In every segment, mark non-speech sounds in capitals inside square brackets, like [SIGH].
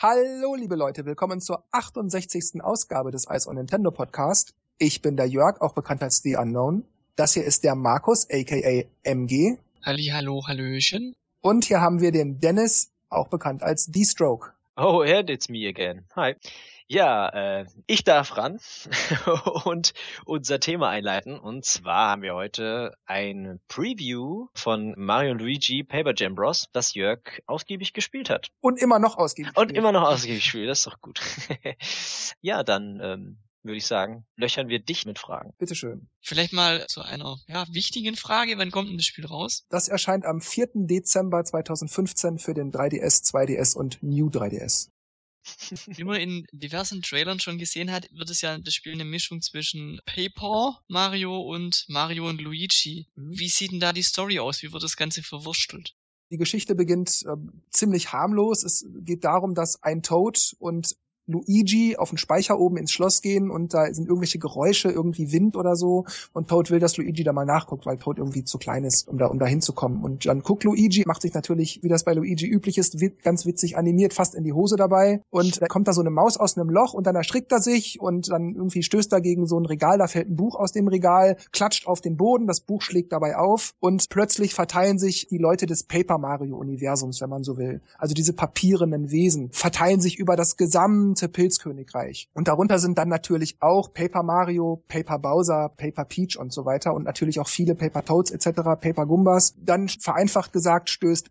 Hallo, liebe Leute, willkommen zur 68. Ausgabe des Ice on Nintendo Podcast. Ich bin der Jörg, auch bekannt als The Unknown. Das hier ist der Markus, aka MG. Halli, hallo, hallöchen. Und hier haben wir den Dennis, auch bekannt als D-Stroke. Oh, and it's me again. Hi. Ja, äh, ich darf ran [LAUGHS] und unser Thema einleiten. Und zwar haben wir heute ein Preview von Mario und Luigi Paper Jam Bros, das Jörg ausgiebig gespielt hat. Und immer noch ausgiebig. Und immer noch ausgiebig spielt, das ist doch gut. [LAUGHS] ja, dann ähm, würde ich sagen, löchern wir dich mit Fragen. Bitteschön. Vielleicht mal zu einer ja, wichtigen Frage. Wann kommt denn das Spiel raus? Das erscheint am 4. Dezember 2015 für den 3DS, 2DS und New 3DS. Wie man in diversen Trailern schon gesehen hat, wird es ja das Spiel eine Mischung zwischen Paper Mario und Mario und Luigi. Mhm. Wie sieht denn da die Story aus? Wie wird das Ganze verwurstelt? Die Geschichte beginnt äh, ziemlich harmlos. Es geht darum, dass ein Toad und Luigi auf den Speicher oben ins Schloss gehen und da sind irgendwelche Geräusche, irgendwie Wind oder so und Toad will, dass Luigi da mal nachguckt, weil Toad irgendwie zu klein ist, um da, um da hinzukommen. Und dann guckt Luigi, macht sich natürlich, wie das bei Luigi üblich ist, ganz witzig animiert, fast in die Hose dabei und da kommt da so eine Maus aus einem Loch und dann erschrickt er sich und dann irgendwie stößt er gegen so ein Regal, da fällt ein Buch aus dem Regal, klatscht auf den Boden, das Buch schlägt dabei auf und plötzlich verteilen sich die Leute des Paper Mario Universums, wenn man so will. Also diese papierenden Wesen verteilen sich über das gesamte Pilzkönigreich. Und darunter sind dann natürlich auch Paper Mario, Paper Bowser, Paper Peach und so weiter und natürlich auch viele Paper Toads etc., Paper Gumbas. Dann vereinfacht gesagt stößt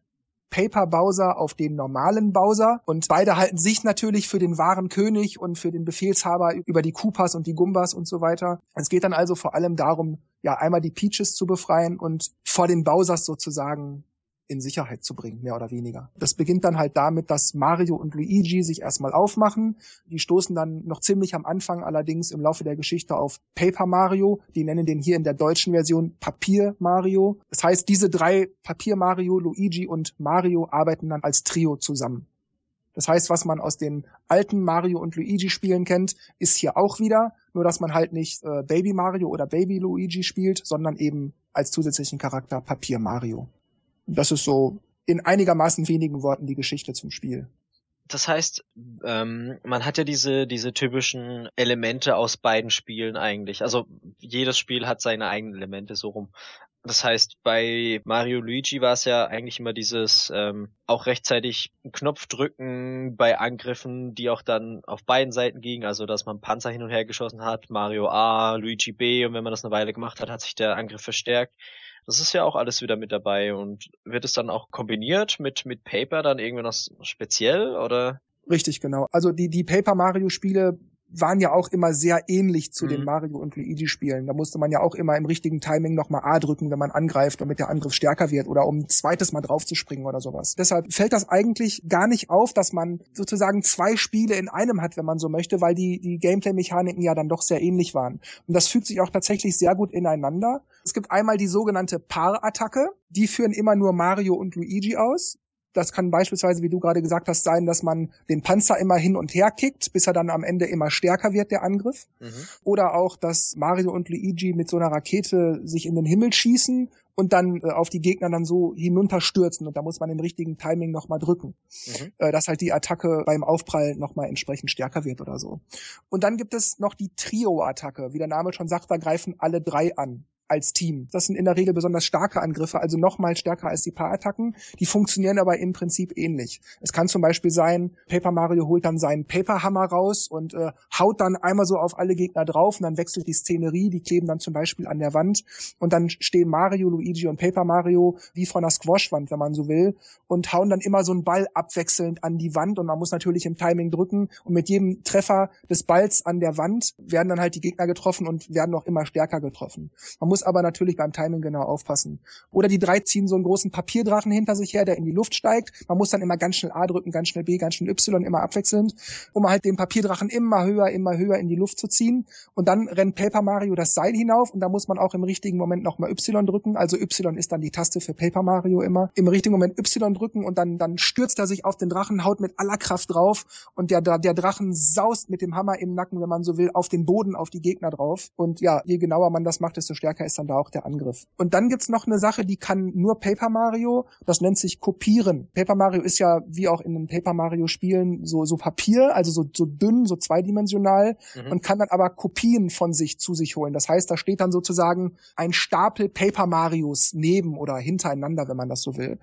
Paper Bowser auf den normalen Bowser und beide halten sich natürlich für den wahren König und für den Befehlshaber über die Koopas und die Gumbas und so weiter. Es geht dann also vor allem darum, ja, einmal die Peaches zu befreien und vor den Bowsers sozusagen in Sicherheit zu bringen, mehr oder weniger. Das beginnt dann halt damit, dass Mario und Luigi sich erstmal aufmachen. Die stoßen dann noch ziemlich am Anfang allerdings im Laufe der Geschichte auf Paper Mario. Die nennen den hier in der deutschen Version Papier Mario. Das heißt, diese drei Papier Mario, Luigi und Mario arbeiten dann als Trio zusammen. Das heißt, was man aus den alten Mario und Luigi Spielen kennt, ist hier auch wieder, nur dass man halt nicht äh, Baby Mario oder Baby Luigi spielt, sondern eben als zusätzlichen Charakter Papier Mario. Das ist so in einigermaßen wenigen Worten die Geschichte zum Spiel. Das heißt, ähm, man hat ja diese, diese typischen Elemente aus beiden Spielen eigentlich. Also jedes Spiel hat seine eigenen Elemente so rum. Das heißt, bei Mario Luigi war es ja eigentlich immer dieses ähm, auch rechtzeitig Knopf drücken bei Angriffen, die auch dann auf beiden Seiten gingen, also dass man Panzer hin und her geschossen hat, Mario A, Luigi B und wenn man das eine Weile gemacht hat, hat sich der Angriff verstärkt. Das ist ja auch alles wieder mit dabei und wird es dann auch kombiniert mit, mit Paper dann irgendwie noch speziell oder? Richtig, genau. Also die, die Paper Mario Spiele waren ja auch immer sehr ähnlich zu mhm. den Mario und Luigi Spielen. Da musste man ja auch immer im richtigen Timing nochmal A drücken, wenn man angreift, damit der Angriff stärker wird oder um ein zweites Mal draufzuspringen oder sowas. Deshalb fällt das eigentlich gar nicht auf, dass man sozusagen zwei Spiele in einem hat, wenn man so möchte, weil die, die Gameplay-Mechaniken ja dann doch sehr ähnlich waren. Und das fügt sich auch tatsächlich sehr gut ineinander. Es gibt einmal die sogenannte Paar-Attacke. Die führen immer nur Mario und Luigi aus. Das kann beispielsweise, wie du gerade gesagt hast, sein, dass man den Panzer immer hin und her kickt, bis er dann am Ende immer stärker wird, der Angriff. Mhm. Oder auch, dass Mario und Luigi mit so einer Rakete sich in den Himmel schießen und dann äh, auf die Gegner dann so hinunterstürzen und da muss man im richtigen Timing nochmal drücken, mhm. äh, dass halt die Attacke beim Aufprall nochmal entsprechend stärker wird oder so. Und dann gibt es noch die Trio-Attacke. Wie der Name schon sagt, da greifen alle drei an als Team. Das sind in der Regel besonders starke Angriffe, also nochmal stärker als die Paar-Attacken. Die funktionieren aber im Prinzip ähnlich. Es kann zum Beispiel sein, Paper Mario holt dann seinen Paper-Hammer raus und äh, haut dann einmal so auf alle Gegner drauf und dann wechselt die Szenerie, die kleben dann zum Beispiel an der Wand und dann stehen Mario, Luigi und Paper Mario wie von einer Squash-Wand, wenn man so will, und hauen dann immer so einen Ball abwechselnd an die Wand und man muss natürlich im Timing drücken und mit jedem Treffer des Balls an der Wand werden dann halt die Gegner getroffen und werden auch immer stärker getroffen. Man muss muss aber natürlich beim Timing genau aufpassen. Oder die drei ziehen so einen großen Papierdrachen hinter sich her, der in die Luft steigt. Man muss dann immer ganz schnell A drücken, ganz schnell B, ganz schnell Y, immer abwechselnd, um halt den Papierdrachen immer höher, immer höher in die Luft zu ziehen. Und dann rennt Paper Mario das Seil hinauf und da muss man auch im richtigen Moment nochmal Y drücken. Also Y ist dann die Taste für Paper Mario immer. Im richtigen Moment Y drücken und dann, dann stürzt er sich auf den Drachen, haut mit aller Kraft drauf und der, der Drachen saust mit dem Hammer im Nacken, wenn man so will, auf den Boden, auf die Gegner drauf. Und ja, je genauer man das macht, desto stärker ist dann da auch der Angriff. Und dann gibt's noch eine Sache, die kann nur Paper Mario, das nennt sich Kopieren. Paper Mario ist ja, wie auch in den Paper Mario Spielen, so, so Papier, also so, so dünn, so zweidimensional mhm. und kann dann aber Kopien von sich zu sich holen. Das heißt, da steht dann sozusagen ein Stapel Paper Marios neben oder hintereinander, wenn man das so will.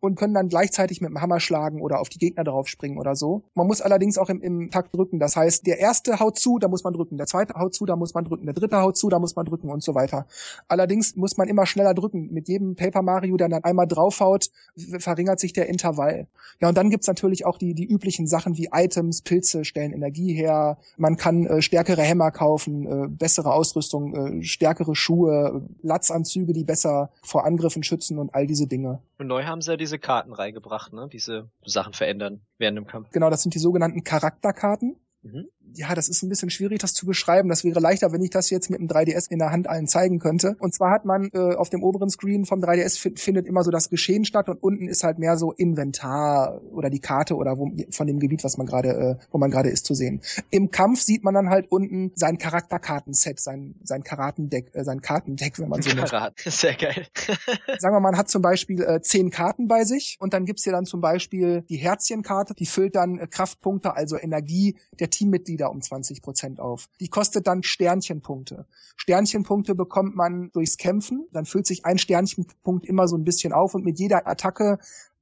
Und können dann gleichzeitig mit dem Hammer schlagen oder auf die Gegner drauf springen oder so. Man muss allerdings auch im, im Takt drücken. Das heißt, der erste haut zu, da muss man drücken. Der zweite haut zu, da muss man drücken. Der dritte haut zu, da muss man drücken und so weiter. Allerdings muss man immer schneller drücken. Mit jedem Paper Mario, der dann einmal draufhaut, verringert sich der Intervall. Ja, und dann gibt's natürlich auch die, die üblichen Sachen wie Items, Pilze stellen Energie her. Man kann äh, stärkere Hämmer kaufen, äh, bessere Ausrüstung, äh, stärkere Schuhe, Latzanzüge, die besser vor Angriffen schützen und all diese Dinge. Und neu haben sie ja diese Karten reingebracht, ne? Diese Sachen verändern während dem Kampf. Genau, das sind die sogenannten Charakterkarten. Mhm ja, das ist ein bisschen schwierig, das zu beschreiben. Das wäre leichter, wenn ich das jetzt mit dem 3DS in der Hand allen zeigen könnte. Und zwar hat man äh, auf dem oberen Screen vom 3DS findet immer so das Geschehen statt und unten ist halt mehr so Inventar oder die Karte oder wo, von dem Gebiet, was man gerade, äh, wo man gerade ist, zu sehen. Im Kampf sieht man dann halt unten sein Charakterkartenset, sein sein Kartendeck, äh, sein Kartendeck, wenn man so [LAUGHS] möchte. Sehr geil. [LAUGHS] Sagen wir, man hat zum Beispiel äh, zehn Karten bei sich und dann gibt's hier dann zum Beispiel die Herzchenkarte, die füllt dann äh, Kraftpunkte, also Energie der Teammitglieder wieder um 20 Prozent auf. Die kostet dann Sternchenpunkte. Sternchenpunkte bekommt man durchs Kämpfen. Dann füllt sich ein Sternchenpunkt immer so ein bisschen auf und mit jeder Attacke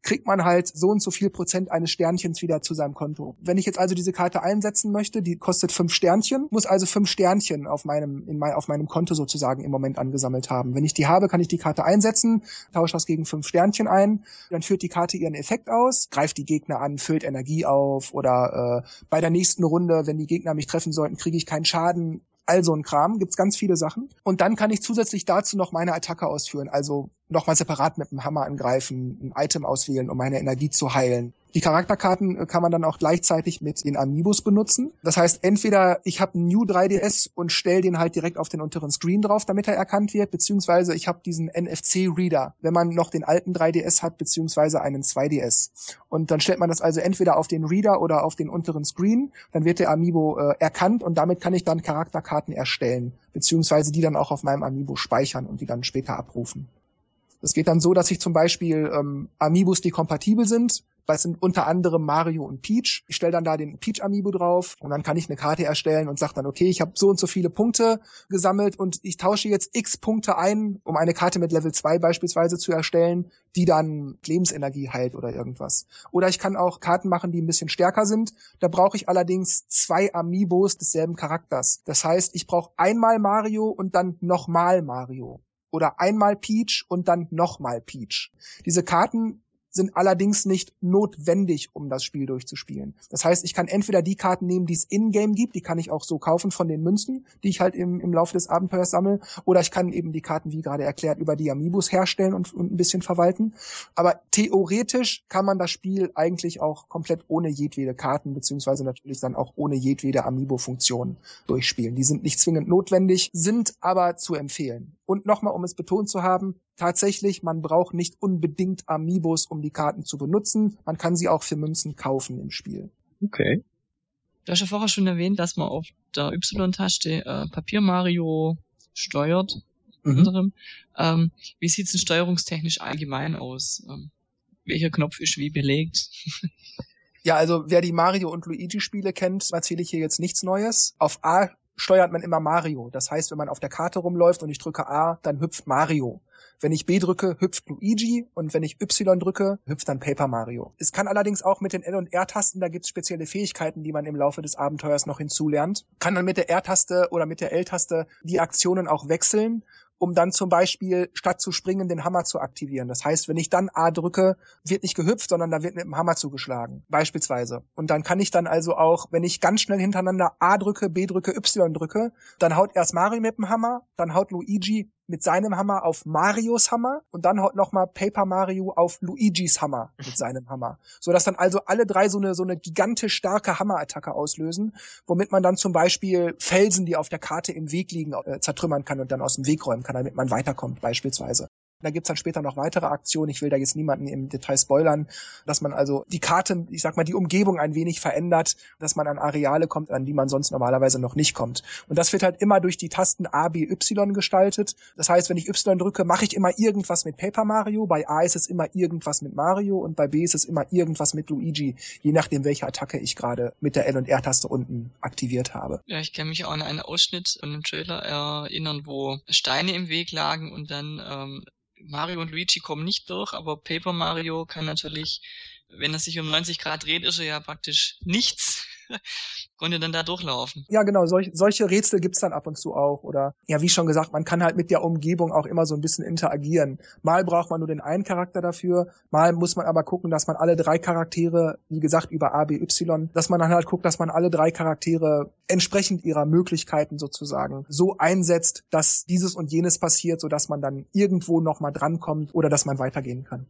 kriegt man halt so und so viel Prozent eines Sternchens wieder zu seinem Konto. Wenn ich jetzt also diese Karte einsetzen möchte, die kostet fünf Sternchen, muss also fünf Sternchen auf meinem, in mein, auf meinem Konto sozusagen im Moment angesammelt haben. Wenn ich die habe, kann ich die Karte einsetzen, tausche das gegen fünf Sternchen ein, dann führt die Karte ihren Effekt aus, greift die Gegner an, füllt Energie auf oder äh, bei der nächsten Runde, wenn die Gegner mich treffen sollten, kriege ich keinen Schaden all so ein Kram, gibt's ganz viele Sachen. Und dann kann ich zusätzlich dazu noch meine Attacke ausführen, also nochmal separat mit dem Hammer angreifen, ein Item auswählen, um meine Energie zu heilen. Die Charakterkarten äh, kann man dann auch gleichzeitig mit den Amiibos benutzen. Das heißt, entweder ich habe einen New 3DS und stelle den halt direkt auf den unteren Screen drauf, damit er erkannt wird, beziehungsweise ich habe diesen NFC-Reader, wenn man noch den alten 3DS hat, beziehungsweise einen 2DS. Und dann stellt man das also entweder auf den Reader oder auf den unteren Screen, dann wird der Amiibo äh, erkannt und damit kann ich dann Charakterkarten erstellen, beziehungsweise die dann auch auf meinem Amiibo speichern und die dann später abrufen. Das geht dann so, dass ich zum Beispiel ähm, Amiibos, die kompatibel sind, das sind unter anderem Mario und Peach. Ich stelle dann da den Peach Amiibo drauf und dann kann ich eine Karte erstellen und sage dann, okay, ich habe so und so viele Punkte gesammelt und ich tausche jetzt x Punkte ein, um eine Karte mit Level 2 beispielsweise zu erstellen, die dann Lebensenergie heilt oder irgendwas. Oder ich kann auch Karten machen, die ein bisschen stärker sind. Da brauche ich allerdings zwei Amiibos desselben Charakters. Das heißt, ich brauche einmal Mario und dann nochmal Mario oder einmal Peach und dann nochmal Peach. Diese Karten sind allerdings nicht notwendig, um das Spiel durchzuspielen. Das heißt, ich kann entweder die Karten nehmen, die es in-game gibt, die kann ich auch so kaufen von den Münzen, die ich halt im, im Laufe des Abenteuers sammle, oder ich kann eben die Karten, wie gerade erklärt, über die Amiibos herstellen und, und ein bisschen verwalten. Aber theoretisch kann man das Spiel eigentlich auch komplett ohne jedwede Karten, beziehungsweise natürlich dann auch ohne jedwede Amiibo-Funktion durchspielen. Die sind nicht zwingend notwendig, sind aber zu empfehlen. Und nochmal, um es betont zu haben, tatsächlich, man braucht nicht unbedingt Amiibos, um die Karten zu benutzen. Man kann sie auch für Münzen kaufen im Spiel. Okay. Du hast ja vorher schon erwähnt, dass man auf der Y-Taste äh, Papier Mario steuert. Mhm. Ähm, wie sieht's denn steuerungstechnisch allgemein aus? Ähm, welcher Knopf ist wie belegt? [LAUGHS] ja, also wer die Mario und Luigi Spiele kennt, erzähle ich hier jetzt nichts Neues. Auf A steuert man immer Mario. Das heißt, wenn man auf der Karte rumläuft und ich drücke A, dann hüpft Mario. Wenn ich B drücke, hüpft Luigi und wenn ich Y drücke, hüpft dann Paper Mario. Es kann allerdings auch mit den L- und R-Tasten, da gibt es spezielle Fähigkeiten, die man im Laufe des Abenteuers noch hinzulernt. Kann dann mit der R-Taste oder mit der L-Taste die Aktionen auch wechseln um dann zum Beispiel statt zu springen den Hammer zu aktivieren. Das heißt, wenn ich dann A drücke, wird nicht gehüpft, sondern da wird mit dem Hammer zugeschlagen, beispielsweise. Und dann kann ich dann also auch, wenn ich ganz schnell hintereinander A drücke, B drücke, Y drücke, dann haut erst Mario mit dem Hammer, dann haut Luigi mit seinem Hammer auf Marios Hammer und dann haut nochmal Paper Mario auf Luigis Hammer mit [LAUGHS] seinem Hammer. So dass dann also alle drei so eine, so eine gigantisch starke Hammerattacke auslösen, womit man dann zum Beispiel Felsen, die auf der Karte im Weg liegen, äh, zertrümmern kann und dann aus dem Weg räumen kann, damit man weiterkommt beispielsweise. Da gibt's dann später noch weitere Aktionen. Ich will da jetzt niemanden im Detail spoilern, dass man also die Karte, ich sag mal, die Umgebung ein wenig verändert, dass man an Areale kommt, an die man sonst normalerweise noch nicht kommt. Und das wird halt immer durch die Tasten A, B, Y gestaltet. Das heißt, wenn ich Y drücke, mache ich immer irgendwas mit Paper Mario. Bei A ist es immer irgendwas mit Mario und bei B ist es immer irgendwas mit Luigi, je nachdem, welche Attacke ich gerade mit der L- und R-Taste unten aktiviert habe. Ja, ich kann mich auch an einen Ausschnitt von dem Trailer erinnern, wo Steine im Weg lagen und dann ähm, Mario und Luigi kommen nicht durch, aber Paper Mario kann natürlich, wenn er sich um 90 Grad dreht, ist er ja praktisch nichts. Konnte dann da durchlaufen. Ja, genau, solch, solche Rätsel gibt's dann ab und zu auch. Oder ja, wie schon gesagt, man kann halt mit der Umgebung auch immer so ein bisschen interagieren. Mal braucht man nur den einen Charakter dafür, mal muss man aber gucken, dass man alle drei Charaktere, wie gesagt, über A, B, Y, dass man dann halt guckt, dass man alle drei Charaktere entsprechend ihrer Möglichkeiten sozusagen so einsetzt, dass dieses und jenes passiert, sodass man dann irgendwo nochmal drankommt oder dass man weitergehen kann.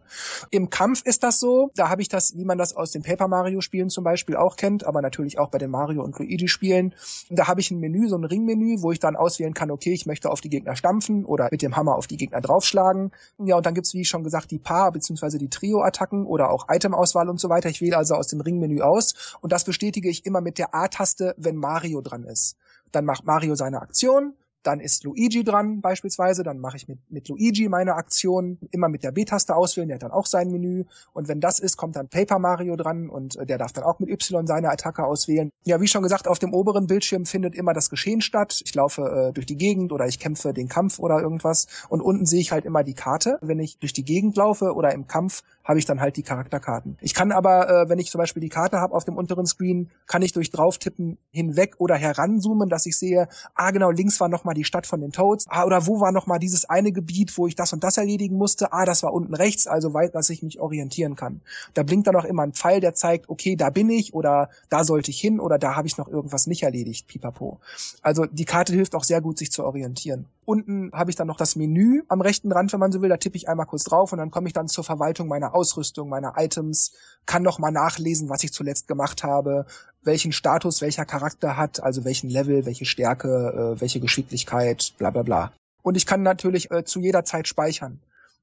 Im Kampf ist das so, da habe ich das, wie man das aus den Paper Mario Spielen zum Beispiel auch kennt, aber natürlich auch bei den Mario und Luigi Spielen. Da habe ich ein Menü, so ein Ringmenü, wo ich dann auswählen kann, okay, ich möchte auf die Gegner stampfen oder mit dem Hammer auf die Gegner draufschlagen. Ja, und dann gibt's wie schon gesagt, die Paar- bzw. die Trio-Attacken oder auch Item-Auswahl und so weiter. Ich wähle also aus dem Ringmenü aus und das bestätige ich immer mit der A-Taste, wenn Mario dran ist. Dann macht Mario seine Aktion dann ist Luigi dran beispielsweise, dann mache ich mit, mit Luigi meine Aktion, immer mit der B-Taste auswählen, der hat dann auch sein Menü. Und wenn das ist, kommt dann Paper Mario dran und äh, der darf dann auch mit Y seine Attacke auswählen. Ja, wie schon gesagt, auf dem oberen Bildschirm findet immer das Geschehen statt. Ich laufe äh, durch die Gegend oder ich kämpfe den Kampf oder irgendwas. Und unten sehe ich halt immer die Karte. Wenn ich durch die Gegend laufe oder im Kampf, habe ich dann halt die Charakterkarten. Ich kann aber, äh, wenn ich zum Beispiel die Karte habe auf dem unteren Screen, kann ich durch drauftippen hinweg oder heranzoomen, dass ich sehe, ah genau, links war nochmal die Stadt von den Toads. Ah, oder wo war noch mal dieses eine Gebiet, wo ich das und das erledigen musste? Ah, das war unten rechts, also weit, dass ich mich orientieren kann. Da blinkt dann auch immer ein Pfeil, der zeigt, okay, da bin ich oder da sollte ich hin oder da habe ich noch irgendwas nicht erledigt, pipapo. Also die Karte hilft auch sehr gut, sich zu orientieren. Unten habe ich dann noch das Menü am rechten Rand, wenn man so will. Da tippe ich einmal kurz drauf und dann komme ich dann zur Verwaltung meiner Ausrüstung, meiner Items, kann noch mal nachlesen, was ich zuletzt gemacht habe, welchen Status welcher Charakter hat, also welchen Level, welche Stärke, äh, welche Geschicklichkeit, bla bla bla. Und ich kann natürlich äh, zu jeder Zeit speichern.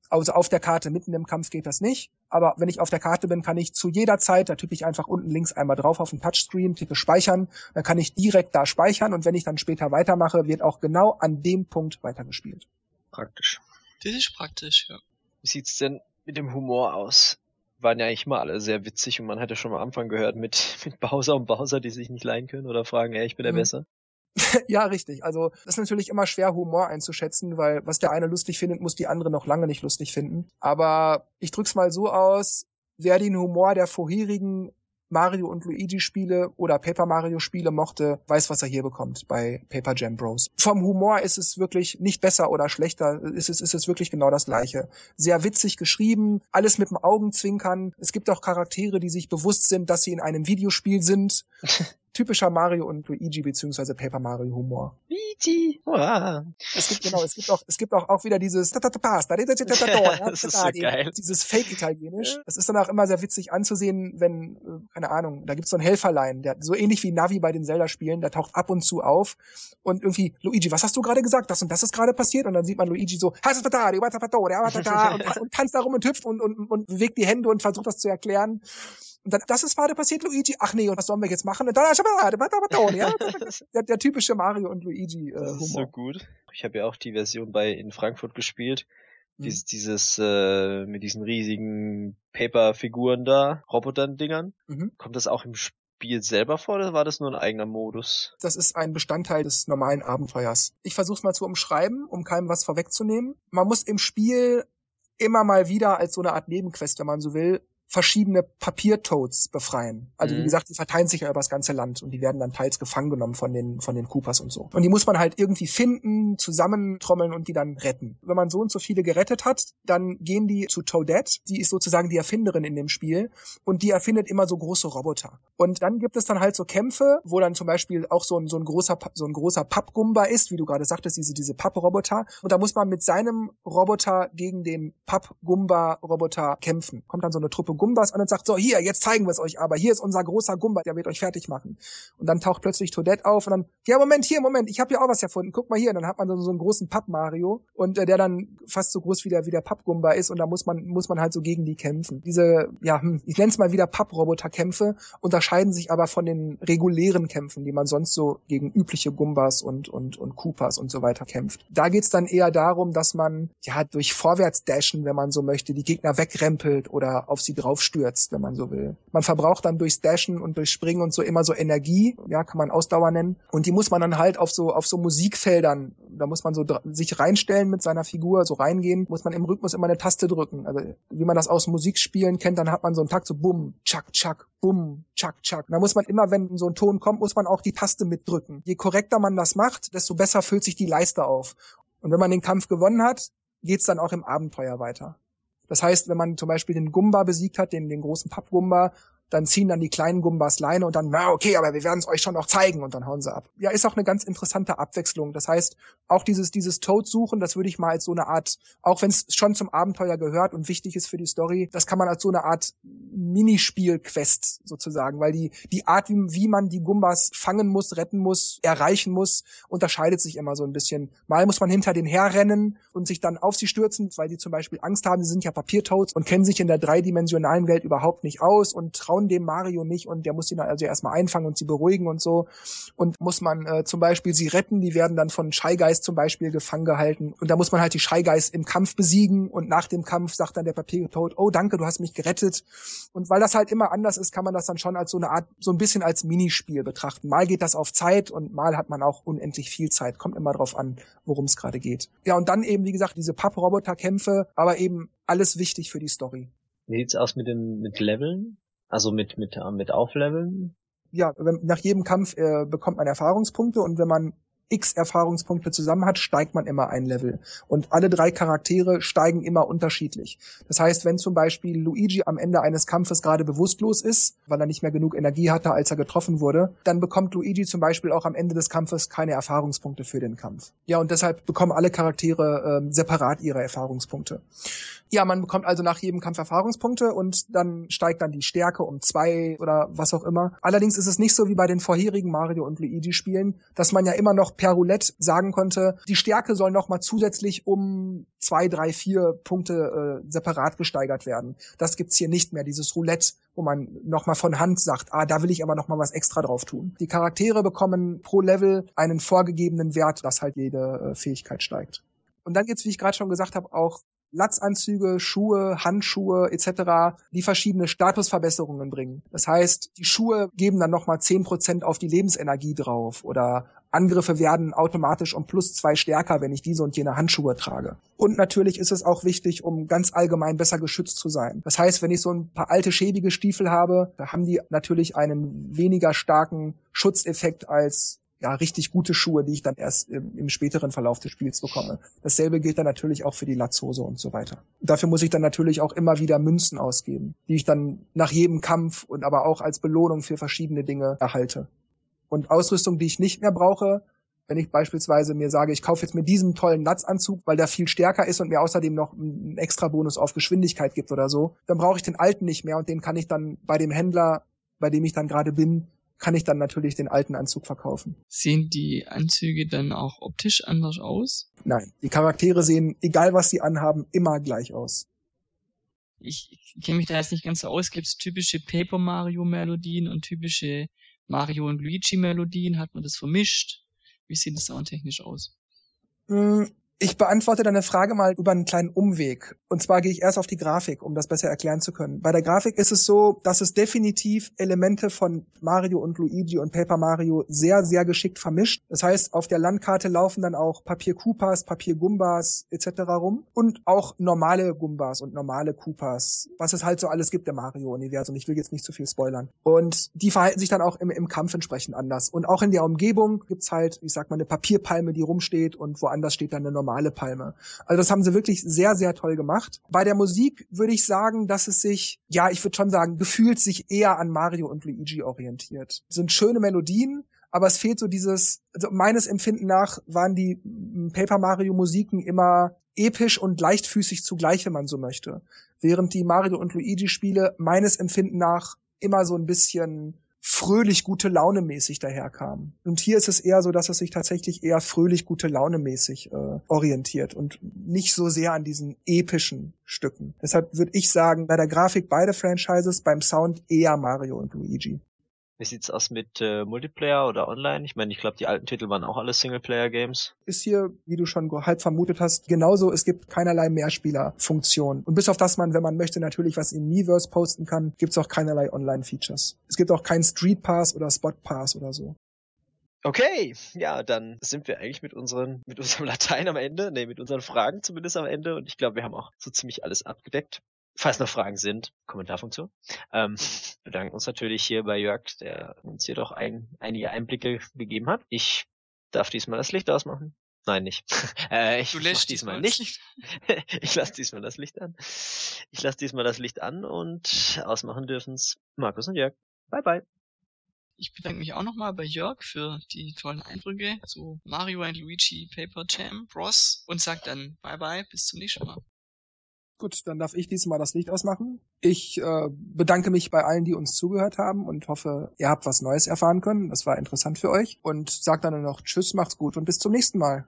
Also auf der Karte mitten im Kampf geht das nicht, aber wenn ich auf der Karte bin, kann ich zu jeder Zeit, da tippe ich einfach unten links einmal drauf auf den Touchscreen, tippe speichern, dann kann ich direkt da speichern und wenn ich dann später weitermache, wird auch genau an dem Punkt weitergespielt. Praktisch. Das ist praktisch, ja. Wie sieht's denn mit dem Humor aus? waren ja eigentlich immer alle sehr witzig und man hatte schon am Anfang gehört mit, [LAUGHS] mit Bowser und Bowser, die sich nicht leihen können oder fragen, ey, ich bin der mhm. Besser. [LAUGHS] ja, richtig. Also das ist natürlich immer schwer, Humor einzuschätzen, weil was der eine lustig findet, muss die andere noch lange nicht lustig finden. Aber ich drück's mal so aus, wer den Humor der vorherigen Mario und Luigi Spiele oder Paper Mario Spiele mochte, weiß, was er hier bekommt bei Paper Jam Bros. Vom Humor ist es wirklich nicht besser oder schlechter, ist es, ist es wirklich genau das gleiche. Sehr witzig geschrieben, alles mit dem Augenzwinkern. Es gibt auch Charaktere, die sich bewusst sind, dass sie in einem Videospiel sind. [LAUGHS] typischer Mario und Luigi beziehungsweise Paper Mario Humor. Luigi! Wow. Es gibt genau, es gibt auch, es gibt auch, auch wieder dieses das ist so geil. dieses Fake Italienisch. Das ist dann auch immer sehr witzig anzusehen, wenn äh, keine Ahnung, da gibt's so ein Helferlein, der so ähnlich wie Navi bei den Zelda Spielen, der taucht ab und zu auf und irgendwie Luigi, was hast du gerade gesagt? Das und das ist gerade passiert und dann sieht man Luigi so und, und tanzt da rum und hüpft und, und, und bewegt die Hände und versucht das zu erklären. Und dann, das ist gerade passiert, Luigi. Ach nee, und was sollen wir jetzt machen? Und dann, ja, [LAUGHS] der, der typische Mario und Luigi äh, Humor. so gut. Ich habe ja auch die Version bei in Frankfurt gespielt. Mhm. Dieses, dieses äh, mit diesen riesigen Paper-Figuren da, Robotern-Dingern. Mhm. Kommt das auch im Spiel selber vor oder war das nur ein eigener Modus? Das ist ein Bestandteil des normalen Abenteuers. Ich versuche es mal zu umschreiben, um keinem was vorwegzunehmen. Man muss im Spiel immer mal wieder als so eine Art Nebenquest, wenn man so will, verschiedene Papiertoads befreien. Also mhm. wie gesagt, die verteilen sich ja über das ganze Land und die werden dann teils gefangen genommen von den von den Koopas und so. Und die muss man halt irgendwie finden, zusammentrommeln und die dann retten. Wenn man so und so viele gerettet hat, dann gehen die zu Toadette, die ist sozusagen die Erfinderin in dem Spiel und die erfindet immer so große Roboter. Und dann gibt es dann halt so Kämpfe, wo dann zum Beispiel auch so ein so ein großer so ein großer Pappgumba ist, wie du gerade sagtest, diese diese Papproboter. Und da muss man mit seinem Roboter gegen den Pappgumba-Roboter kämpfen. Kommt dann so eine Truppe Gumbas an und sagt, so hier, jetzt zeigen wir es euch aber. Hier ist unser großer Gumba, der wird euch fertig machen. Und dann taucht plötzlich Toadette auf und dann, ja Moment, hier, Moment, ich habe ja auch was erfunden. Guck mal hier. Und dann hat man so, so einen großen Papp-Mario und äh, der dann fast so groß wie der, wie der Papp-Gumba ist und da muss man, muss man halt so gegen die kämpfen. Diese, ja, hm, ich nenne es mal wieder Papp-Roboter-Kämpfe, unterscheiden sich aber von den regulären Kämpfen, die man sonst so gegen übliche Gumbas und, und, und Koopas und so weiter kämpft. Da geht's dann eher darum, dass man ja durch Vorwärtsdashen, wenn man so möchte, die Gegner wegrempelt oder auf sie draufstürzt, wenn man so will. Man verbraucht dann durchs Dashen und durch Springen und so immer so Energie, ja, kann man Ausdauer nennen. Und die muss man dann halt auf so, auf so Musikfeldern, da muss man so sich reinstellen mit seiner Figur, so reingehen, muss man im Rhythmus immer eine Taste drücken. Also, wie man das aus Musikspielen kennt, dann hat man so einen Takt so bumm, tschak, tschak, bumm, tschak, tschak. Da muss man immer, wenn so ein Ton kommt, muss man auch die Taste mitdrücken. Je korrekter man das macht, desto besser füllt sich die Leiste auf. Und wenn man den Kampf gewonnen hat, geht's dann auch im Abenteuer weiter. Das heißt, wenn man zum Beispiel den Gumba besiegt hat, den, den großen Pappgumba, dann ziehen dann die kleinen Gumbas Leine und dann, na okay, aber wir werden es euch schon noch zeigen und dann hauen sie ab. Ja, ist auch eine ganz interessante Abwechslung. Das heißt, auch dieses, dieses Toad suchen, das würde ich mal als so eine Art, auch wenn es schon zum Abenteuer gehört und wichtig ist für die Story, das kann man als so eine Art Minispiel-Quest sozusagen, weil die, die Art, wie, wie man die Gumbas fangen muss, retten muss, erreichen muss, unterscheidet sich immer so ein bisschen. Mal muss man hinter den herrennen und sich dann auf sie stürzen, weil die zum Beispiel Angst haben, sie sind ja Papiertoads und kennen sich in der dreidimensionalen Welt überhaupt nicht aus und trauen dem Mario nicht und der muss sie dann also erstmal einfangen und sie beruhigen und so. Und muss man äh, zum Beispiel sie retten, die werden dann von Shy Guys zum Beispiel gefangen gehalten. Und da muss man halt die Shy Guys im Kampf besiegen und nach dem Kampf sagt dann der Papiertoad, oh danke, du hast mich gerettet. Und weil das halt immer anders ist, kann man das dann schon als so eine Art, so ein bisschen als Minispiel betrachten. Mal geht das auf Zeit und mal hat man auch unendlich viel Zeit. Kommt immer drauf an, worum es gerade geht. Ja, und dann eben, wie gesagt, diese Papproboter-Kämpfe, aber eben alles wichtig für die Story. Wie sieht's aus mit dem mit Leveln? Also mit mit äh, mit Aufleveln? Ja, wenn, nach jedem Kampf äh, bekommt man Erfahrungspunkte und wenn man x Erfahrungspunkte zusammen hat, steigt man immer ein Level. Und alle drei Charaktere steigen immer unterschiedlich. Das heißt, wenn zum Beispiel Luigi am Ende eines Kampfes gerade bewusstlos ist, weil er nicht mehr genug Energie hatte, als er getroffen wurde, dann bekommt Luigi zum Beispiel auch am Ende des Kampfes keine Erfahrungspunkte für den Kampf. Ja, und deshalb bekommen alle Charaktere äh, separat ihre Erfahrungspunkte. Ja, man bekommt also nach jedem Kampf Erfahrungspunkte und dann steigt dann die Stärke um zwei oder was auch immer. Allerdings ist es nicht so wie bei den vorherigen Mario und Luigi Spielen, dass man ja immer noch per Roulette sagen konnte, die Stärke soll noch mal zusätzlich um zwei, drei, vier Punkte äh, separat gesteigert werden. Das gibt's hier nicht mehr, dieses Roulette, wo man noch mal von Hand sagt, ah, da will ich aber noch mal was extra drauf tun. Die Charaktere bekommen pro Level einen vorgegebenen Wert, dass halt jede äh, Fähigkeit steigt. Und dann gibt's, wie ich gerade schon gesagt habe, auch Latzanzüge, Schuhe, Handschuhe etc., die verschiedene Statusverbesserungen bringen. Das heißt, die Schuhe geben dann nochmal zehn Prozent auf die Lebensenergie drauf oder Angriffe werden automatisch um plus zwei stärker, wenn ich diese und jene Handschuhe trage. Und natürlich ist es auch wichtig, um ganz allgemein besser geschützt zu sein. Das heißt, wenn ich so ein paar alte schäbige Stiefel habe, da haben die natürlich einen weniger starken Schutzeffekt als ja, richtig gute Schuhe, die ich dann erst im, im, späteren Verlauf des Spiels bekomme. Dasselbe gilt dann natürlich auch für die Latzhose und so weiter. Dafür muss ich dann natürlich auch immer wieder Münzen ausgeben, die ich dann nach jedem Kampf und aber auch als Belohnung für verschiedene Dinge erhalte. Und Ausrüstung, die ich nicht mehr brauche, wenn ich beispielsweise mir sage, ich kaufe jetzt mir diesen tollen Latzanzug, weil der viel stärker ist und mir außerdem noch einen extra Bonus auf Geschwindigkeit gibt oder so, dann brauche ich den alten nicht mehr und den kann ich dann bei dem Händler, bei dem ich dann gerade bin, kann ich dann natürlich den alten Anzug verkaufen. Sehen die Anzüge dann auch optisch anders aus? Nein, die Charaktere sehen, egal was sie anhaben, immer gleich aus. Ich, ich kenne mich da jetzt nicht ganz so aus. Gibt es typische Paper Mario Melodien und typische Mario und Luigi Melodien? Hat man das vermischt? Wie sieht das soundtechnisch aus? Ich beantworte deine Frage mal über einen kleinen Umweg. Und zwar gehe ich erst auf die Grafik, um das besser erklären zu können. Bei der Grafik ist es so, dass es definitiv Elemente von Mario und Luigi und Paper Mario sehr, sehr geschickt vermischt. Das heißt, auf der Landkarte laufen dann auch Papier Koopas, Papier Gumbas etc. rum und auch normale Gumbas und normale Koopas, was es halt so alles gibt im Mario-Universum. Ich will jetzt nicht zu viel spoilern. Und die verhalten sich dann auch im, im Kampf entsprechend anders. Und auch in der Umgebung gibt's halt, ich sag mal, eine Papierpalme, die rumsteht und woanders steht dann eine normale normale Palme. Also das haben sie wirklich sehr, sehr toll gemacht. Bei der Musik würde ich sagen, dass es sich, ja, ich würde schon sagen, gefühlt sich eher an Mario und Luigi orientiert. Sind schöne Melodien, aber es fehlt so dieses, also meines Empfinden nach waren die Paper Mario Musiken immer episch und leichtfüßig zugleich, wenn man so möchte. Während die Mario und Luigi Spiele meines Empfinden nach immer so ein bisschen fröhlich gute Laune mäßig daherkamen. Und hier ist es eher so, dass es sich tatsächlich eher fröhlich gute Laune mäßig äh, orientiert und nicht so sehr an diesen epischen Stücken. Deshalb würde ich sagen, bei der Grafik beide Franchises, beim Sound eher Mario und Luigi. Wie sieht's aus mit äh, Multiplayer oder online? Ich meine, ich glaube, die alten Titel waren auch alle Singleplayer-Games. Ist hier, wie du schon halb vermutet hast, genauso. Es gibt keinerlei Mehrspieler-Funktion. Und bis auf das man, wenn man möchte, natürlich was in Miiverse posten kann, gibt's auch keinerlei Online-Features. Es gibt auch keinen Street Pass oder Spot Pass oder so. Okay, ja, dann sind wir eigentlich mit unseren, mit unserem [LAUGHS] Latein am Ende, nee, mit unseren Fragen zumindest am Ende und ich glaube, wir haben auch so ziemlich alles abgedeckt. Falls noch Fragen sind, Kommentarfunktion. Ähm, bedanken uns natürlich hier bei Jörg, der uns hier doch ein, einige Einblicke gegeben hat. Ich darf diesmal das Licht ausmachen. Nein, nicht. [LAUGHS] äh, ich du diesmal nicht. [LAUGHS] ich lasse diesmal das Licht an. Ich lasse diesmal das Licht an und ausmachen dürfen's Markus und Jörg. Bye bye. Ich bedanke mich auch nochmal bei Jörg für die tollen Eindrücke zu Mario und Luigi Paper Jam Bros. und sag dann bye bye, bis zum nächsten Mal. Gut, dann darf ich diesmal das Licht ausmachen. Ich äh, bedanke mich bei allen, die uns zugehört haben und hoffe, ihr habt was Neues erfahren können. Das war interessant für euch. Und sag dann nur noch Tschüss, macht's gut und bis zum nächsten Mal.